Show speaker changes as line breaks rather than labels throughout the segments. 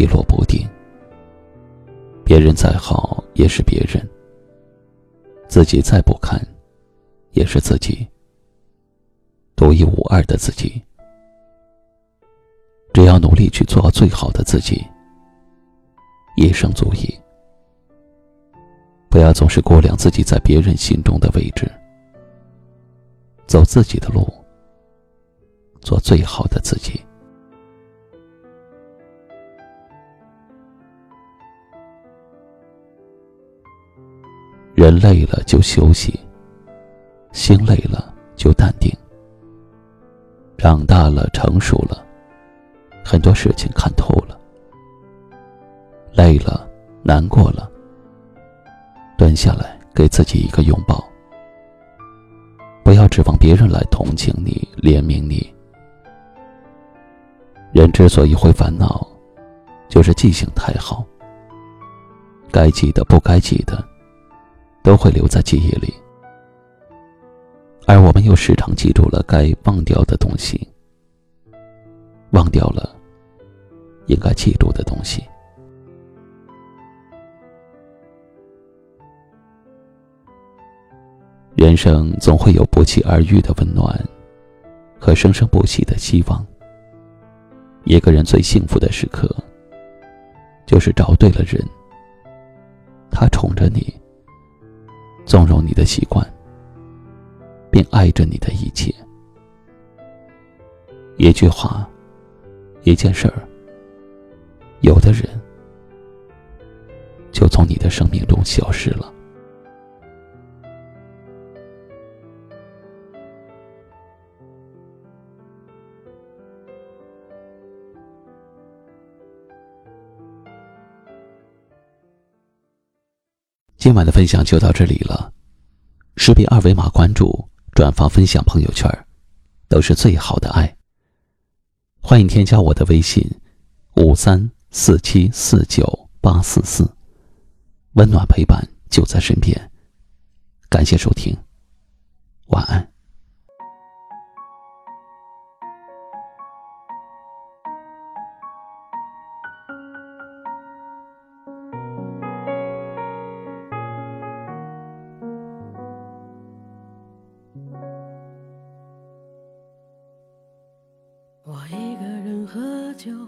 起落不定，别人再好也是别人，自己再不堪也是自己，独一无二的自己。只要努力去做最好的自己，一生足矣。不要总是估量自己在别人心中的位置，走自己的路，做最好的自己。人累了就休息，心累了就淡定。长大了，成熟了，很多事情看透了。累了，难过了，蹲下来给自己一个拥抱。不要指望别人来同情你、怜悯你。人之所以会烦恼，就是记性太好，该记的不该记的。都会留在记忆里，而我们又时常记住了该忘掉的东西，忘掉了应该记住的东西。人生总会有不期而遇的温暖，和生生不息的希望。一个人最幸福的时刻，就是找对了人，他宠着你。的习惯，并爱着你的一切。一句话，一件事儿，有的人就从你的生命中消失了。今晚的分享就到这里了，识别二维码关注、转发、分享朋友圈，都是最好的爱。欢迎添加我的微信：五三四七四九八四四，温暖陪伴就在身边。感谢收听，晚安。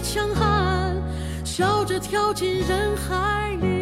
强悍笑着跳进人海里。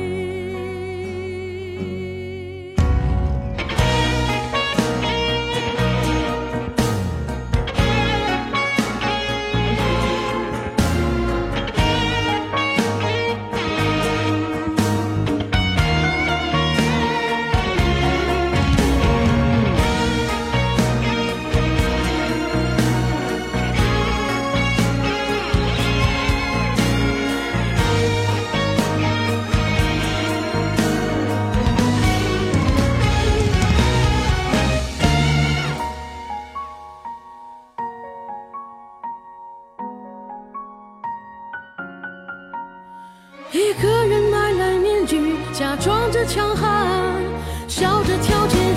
一个人买来面具假装着强悍笑着跳进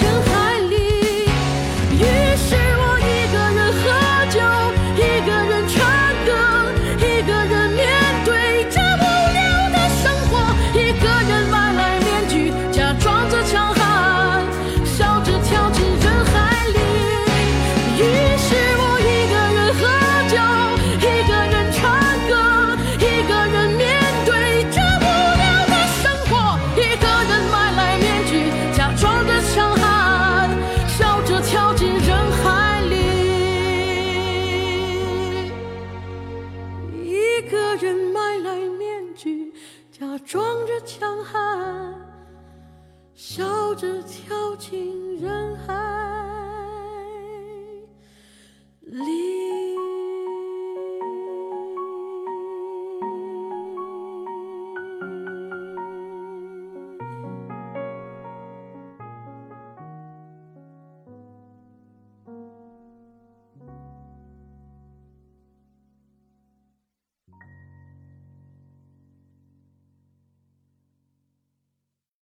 人海